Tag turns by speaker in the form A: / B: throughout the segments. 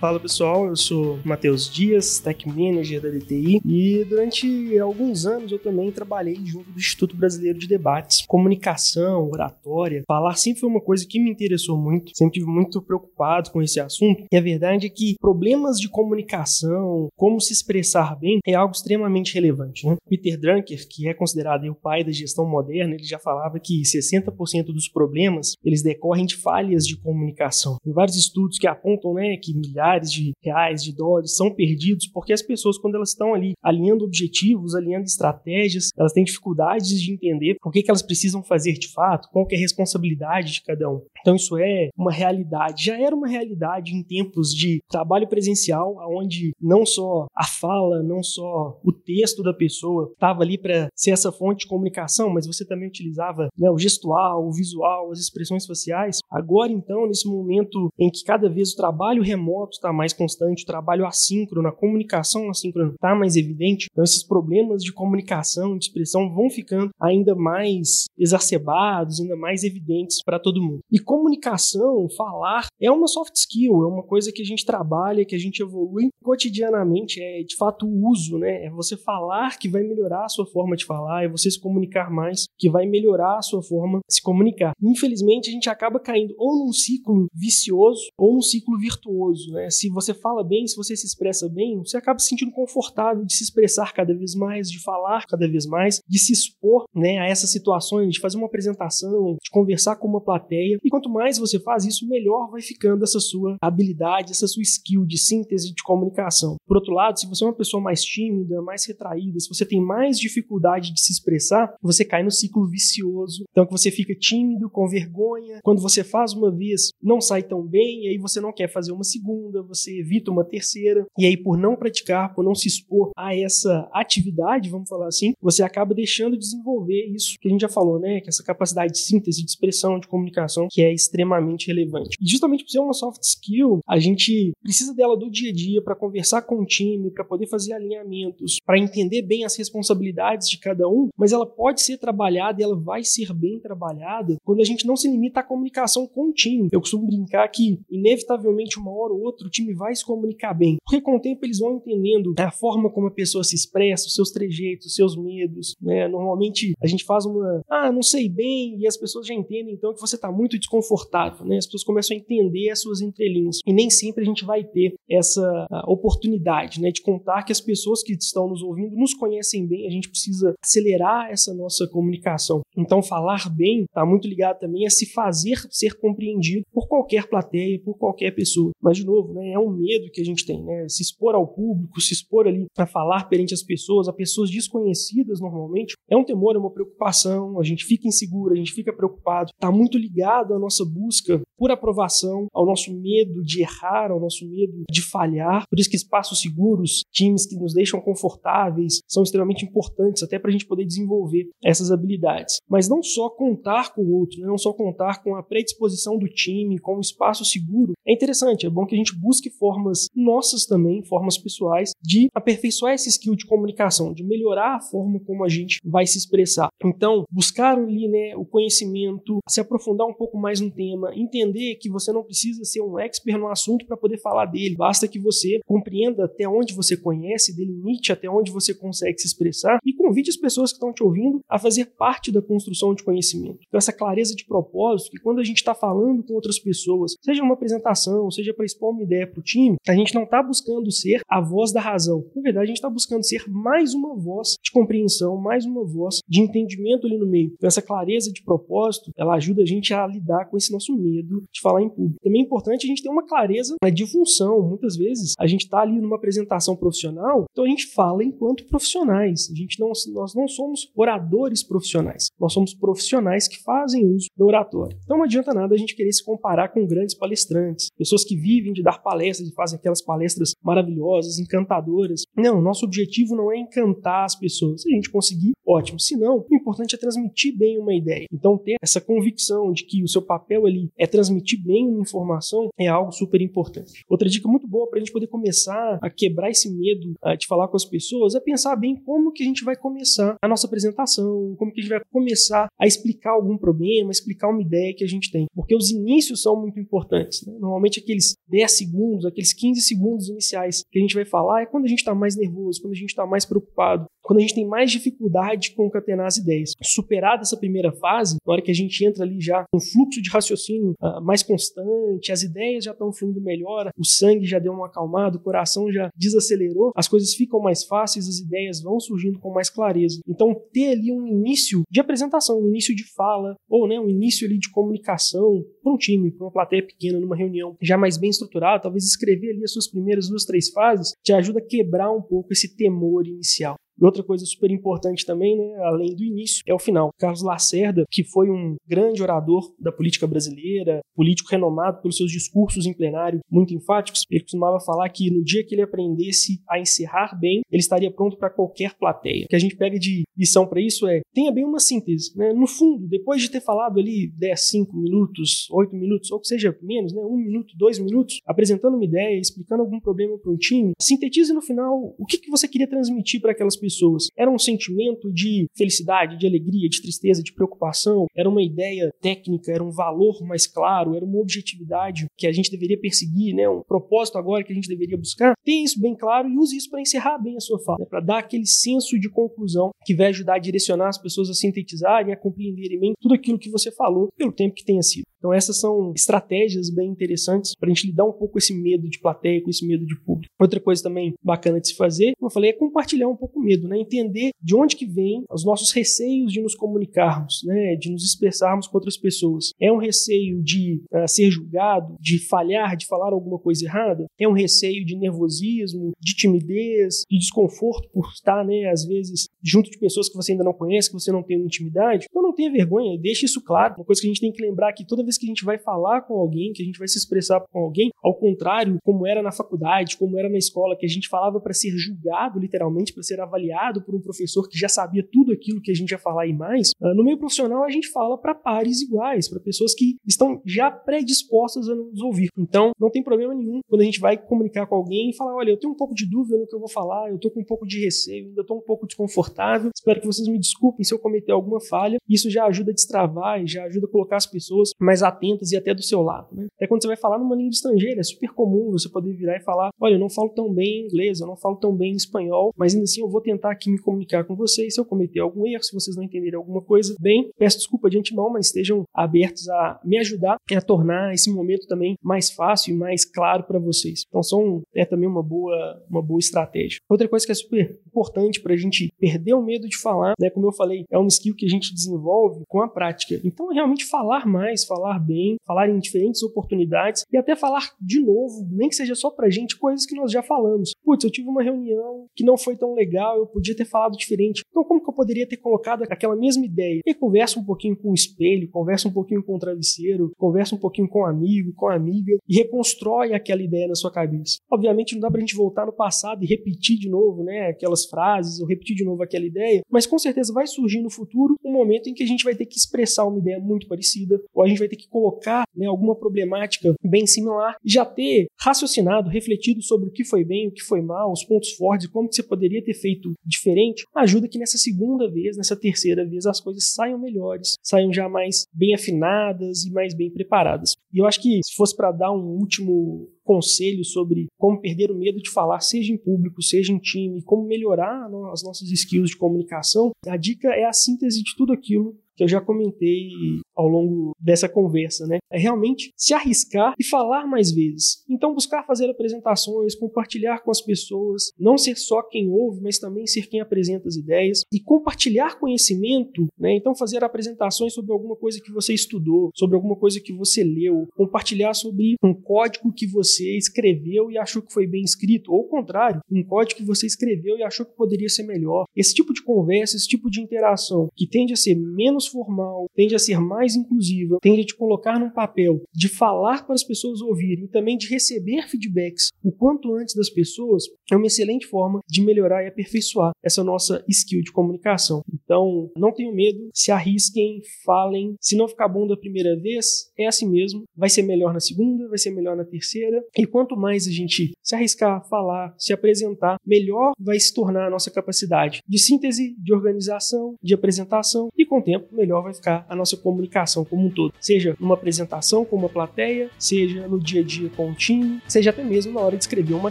A: Fala pessoal, eu sou Matheus Dias, Tech Manager da DTI e durante alguns anos eu também trabalhei junto do Instituto Brasileiro de Debates. Comunicação, oratória, falar sempre foi uma coisa que me interessou muito, sempre tive muito preocupado com esse assunto. E a verdade é que problemas de comunicação, como se expressar bem, é algo extremamente relevante. Né? Peter Drucker, que é considerado o pai da gestão moderna, ele já falava que 60% dos problemas eles decorrem de falhas de comunicação. Tem vários estudos que apontam né, que milhares milhares de reais, de dólares, são perdidos porque as pessoas, quando elas estão ali alinhando objetivos, alinhando estratégias, elas têm dificuldades de entender o que, que elas precisam fazer de fato, qual é a responsabilidade de cada um. Então isso é uma realidade. Já era uma realidade em tempos de trabalho presencial, onde não só a fala, não só o texto da pessoa estava ali para ser essa fonte de comunicação, mas você também utilizava né, o gestual, o visual, as expressões faciais. Agora, então, nesse momento em que cada vez o trabalho remoto está mais constante, o trabalho assíncrono, a comunicação assíncrona está mais evidente, então esses problemas de comunicação, de expressão vão ficando ainda mais exacerbados, ainda mais evidentes para todo mundo. E comunicação, falar, é uma soft skill, é uma coisa que a gente trabalha, que a gente evolui cotidianamente, é de fato o uso, né? É você falar que vai melhorar a sua forma de falar, é você se comunicar mais que vai melhorar a sua forma de se comunicar. Infelizmente, a gente acaba caindo ou num ciclo vicioso ou num ciclo virtuoso, né? Se você fala bem, se você se expressa bem, você acaba se sentindo confortável de se expressar cada vez mais, de falar cada vez mais, de se expor né, a essas situações, de fazer uma apresentação, de conversar com uma plateia. E quanto mais você faz isso, melhor vai ficando essa sua habilidade, essa sua skill de síntese de comunicação. Por outro lado, se você é uma pessoa mais tímida, mais retraída, se você tem mais dificuldade de se expressar, você cai no ciclo vicioso. Então, que você fica tímido, com vergonha. Quando você faz uma vez, não sai tão bem, e aí você não quer fazer uma segunda segunda, você evita uma terceira, e aí por não praticar, por não se expor a essa atividade, vamos falar assim, você acaba deixando de desenvolver isso que a gente já falou, né? Que essa capacidade de síntese, de expressão, de comunicação, que é extremamente relevante. E justamente por ser uma soft skill, a gente precisa dela do dia a dia para conversar com o time, para poder fazer alinhamentos, para entender bem as responsabilidades de cada um, mas ela pode ser trabalhada e ela vai ser bem trabalhada quando a gente não se limita à comunicação com o time. Eu costumo brincar que, inevitavelmente, uma hora ou outra, o time vai se comunicar bem. Porque com o tempo eles vão entendendo a forma como a pessoa se expressa, os seus trejeitos, os seus medos. Né? Normalmente a gente faz uma, ah, não sei bem, e as pessoas já entendem então que você está muito desconfortável. Né? As pessoas começam a entender as suas entrelinhas. E nem sempre a gente vai ter essa oportunidade né, de contar que as pessoas que estão nos ouvindo nos conhecem bem, a gente precisa acelerar essa nossa comunicação. Então, falar bem está muito ligado também a se fazer ser compreendido por qualquer plateia, por qualquer pessoa. Mas, de novo, né, né? É um medo que a gente tem, né? Se expor ao público, se expor ali a falar perante as pessoas, a pessoas desconhecidas normalmente, é um temor, é uma preocupação, a gente fica inseguro, a gente fica preocupado, está muito ligado à nossa busca por aprovação, ao nosso medo de errar, ao nosso medo de falhar. Por isso que espaços seguros, times que nos deixam confortáveis, são extremamente importantes até para a gente poder desenvolver essas habilidades. Mas não só contar com o outro, né? não só contar com a predisposição do time, com um espaço seguro, é interessante, é bom que a gente busque formas nossas também, formas pessoais, de aperfeiçoar esse skill de comunicação, de melhorar a forma como a gente vai se expressar. Então, buscar ali né, o conhecimento, se aprofundar um pouco mais no tema, entender que você não precisa ser um expert no assunto para poder falar dele, basta que você compreenda até onde você conhece, delimite até onde você consegue se expressar e convide as pessoas que estão te ouvindo a fazer parte da construção de conhecimento. Então, essa clareza de propósito, que quando a gente está falando com outras pessoas, seja uma apresentação, seja para expor uma ideia, para o time, a gente não está buscando ser a voz da razão. Na verdade, a gente está buscando ser mais uma voz de compreensão, mais uma voz de entendimento ali no meio. Então, essa clareza de propósito, ela ajuda a gente a lidar com esse nosso medo de falar em público. Também é importante a gente ter uma clareza de função. Muitas vezes a gente está ali numa apresentação profissional, então a gente fala enquanto profissionais. A gente não nós não somos oradores profissionais. Nós somos profissionais que fazem uso da oratória. Então não adianta nada a gente querer se comparar com grandes palestrantes, pessoas que vivem de dar palestras e fazem aquelas palestras maravilhosas, encantadoras. Não, nosso objetivo não é encantar as pessoas. Se a gente conseguir, ótimo. Se não, o importante é transmitir bem uma ideia. Então ter essa convicção de que o seu papel ali é transmitir bem uma informação é algo super importante. Outra dica muito boa para a gente poder começar a quebrar esse medo uh, de falar com as pessoas é pensar bem como que a gente vai começar a nossa apresentação, como que a gente vai começar a explicar algum problema, explicar uma ideia que a gente tem. Porque os inícios são muito importantes. Né? Normalmente aqueles 10 segundos, aqueles 15 segundos iniciais que a gente vai falar é quando a gente está mais nervoso, quando a gente está mais preocupado, quando a gente tem mais dificuldade de concatenar as ideias. Superada essa primeira fase, na hora que a gente entra ali já com fluxo de raciocínio uh, mais constante, as ideias já estão fluindo melhor, o sangue já deu uma acalmada, o coração já desacelerou, as coisas ficam mais fáceis, as ideias vão surgindo com mais clareza. Então, ter ali um início de apresentação, um início de fala, ou né, um início ali de comunicação para um time, para uma plateia pequena, numa reunião já mais bem estruturada, talvez escrever ali as suas primeiras duas, três fases, te ajuda a quebrar um pouco esse temor inicial. E outra coisa super importante também, né, além do início, é o final. Carlos Lacerda, que foi um grande orador da política brasileira, político renomado pelos seus discursos em plenário muito enfáticos, ele costumava falar que no dia que ele aprendesse a encerrar bem, ele estaria pronto para qualquer plateia. O que a gente pega de lição para isso é tenha bem uma síntese. Né? No fundo, depois de ter falado ali 10, 5 minutos, 8 minutos, ou que seja menos, né? um minuto, dois minutos, apresentando uma ideia, explicando algum problema para um time, sintetize no final o que, que você queria transmitir para aquelas pessoas pessoas. Era um sentimento de felicidade, de alegria, de tristeza, de preocupação, era uma ideia técnica, era um valor mais claro, era uma objetividade que a gente deveria perseguir, né? um propósito agora que a gente deveria buscar. Tenha isso bem claro e use isso para encerrar bem a sua fala, né? para dar aquele senso de conclusão que vai ajudar a direcionar as pessoas a sintetizarem, a compreenderem bem tudo aquilo que você falou pelo tempo que tenha sido. Então essas são estratégias bem interessantes para a gente lidar um pouco com esse medo de plateia, com esse medo de público. Outra coisa também bacana de se fazer, como eu falei, é compartilhar um pouco o medo, né? Entender de onde que vem os nossos receios de nos comunicarmos, né? De nos expressarmos com outras pessoas. É um receio de uh, ser julgado, de falhar, de falar alguma coisa errada? É um receio de nervosismo, de timidez, de desconforto por estar, né, às vezes, junto de pessoas que você ainda não conhece, que você não tem intimidade? Então não tenha vergonha, deixe isso claro. Uma coisa que a gente tem que lembrar é que toda vez que a gente vai falar com alguém, que a gente vai se expressar com alguém, ao contrário, como era na faculdade, como era na escola, que a gente falava para ser julgado, literalmente, para ser avaliado por um professor que já sabia tudo aquilo que a gente ia falar e mais, ah, no meio profissional a gente fala para pares iguais, para pessoas que estão já predispostas a nos ouvir. Então, não tem problema nenhum quando a gente vai comunicar com alguém e falar: olha, eu tenho um pouco de dúvida no que eu vou falar, eu tô com um pouco de receio, ainda tô um pouco desconfortável, espero que vocês me desculpem se eu cometer alguma falha. Isso já ajuda a destravar e já ajuda a colocar as pessoas mais atentas e até do seu lado. Né? Até quando você vai falar numa língua estrangeira, é super comum você poder virar e falar: olha, eu não falo tão bem inglês, eu não falo tão bem espanhol, mas ainda assim eu vou tentar aqui me comunicar com vocês. Se eu cometer algum erro, se vocês não entenderem alguma coisa, bem, peço desculpa de antemão, mas estejam abertos a me ajudar a tornar esse momento também mais fácil e mais claro para vocês. Então, são, é também uma boa, uma boa estratégia. Outra coisa que é super importante para a gente perder o medo de falar, né? Como eu falei, é um skill que a gente desenvolve com a prática. Então, é realmente falar mais, falar bem, falar em diferentes oportunidades e até falar de novo, nem que seja só pra gente, coisas que nós já falamos. Putz, eu tive uma reunião que não foi tão legal, eu podia ter falado diferente. Então, como que eu poderia ter colocado aquela mesma ideia? E conversa um pouquinho com o espelho, conversa um pouquinho com o travesseiro, conversa um pouquinho com o amigo, com a amiga e reconstrói aquela ideia na sua cabeça. Obviamente, não dá pra gente voltar no passado e repetir de novo, né, aquelas frases ou repetir de novo aquela ideia, mas com certeza vai surgir no futuro um momento em que a gente vai ter que expressar uma ideia muito parecida ou a gente vai ter que colocar né, alguma problemática bem similar já ter raciocinado, refletido sobre o que foi bem, o que foi mal, os pontos fortes e como que você poderia ter feito diferente, ajuda que nessa segunda vez, nessa terceira vez, as coisas saiam melhores, saiam já mais bem afinadas e mais bem preparadas. E eu acho que se fosse para dar um último conselho sobre como perder o medo de falar, seja em público, seja em time, como melhorar as nossas skills de comunicação, a dica é a síntese de tudo aquilo que eu já comentei ao longo dessa conversa, né? É realmente se arriscar e falar mais vezes. Então, buscar fazer apresentações, compartilhar com as pessoas, não ser só quem ouve, mas também ser quem apresenta as ideias e compartilhar conhecimento, né? Então, fazer apresentações sobre alguma coisa que você estudou, sobre alguma coisa que você leu, compartilhar sobre um código que você escreveu e achou que foi bem escrito, ou ao contrário, um código que você escreveu e achou que poderia ser melhor. Esse tipo de conversa, esse tipo de interação que tende a ser menos formal, tende a ser mais inclusiva, tende a te colocar num papel de falar para as pessoas ouvirem e também de receber feedbacks o quanto antes das pessoas, é uma excelente forma de melhorar e aperfeiçoar essa nossa skill de comunicação. Então, não tenham medo, se arrisquem, falem. Se não ficar bom da primeira vez, é assim mesmo. Vai ser melhor na segunda, vai ser melhor na terceira. E quanto mais a gente se arriscar, falar, se apresentar, melhor vai se tornar a nossa capacidade de síntese, de organização, de apresentação e com o tempo melhor vai ficar a nossa comunicação como um todo, seja numa apresentação com uma plateia, seja no dia a dia com um time, seja até mesmo na hora de escrever uma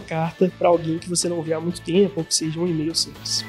A: carta para alguém que você não vê há muito tempo ou que seja um e-mail simples.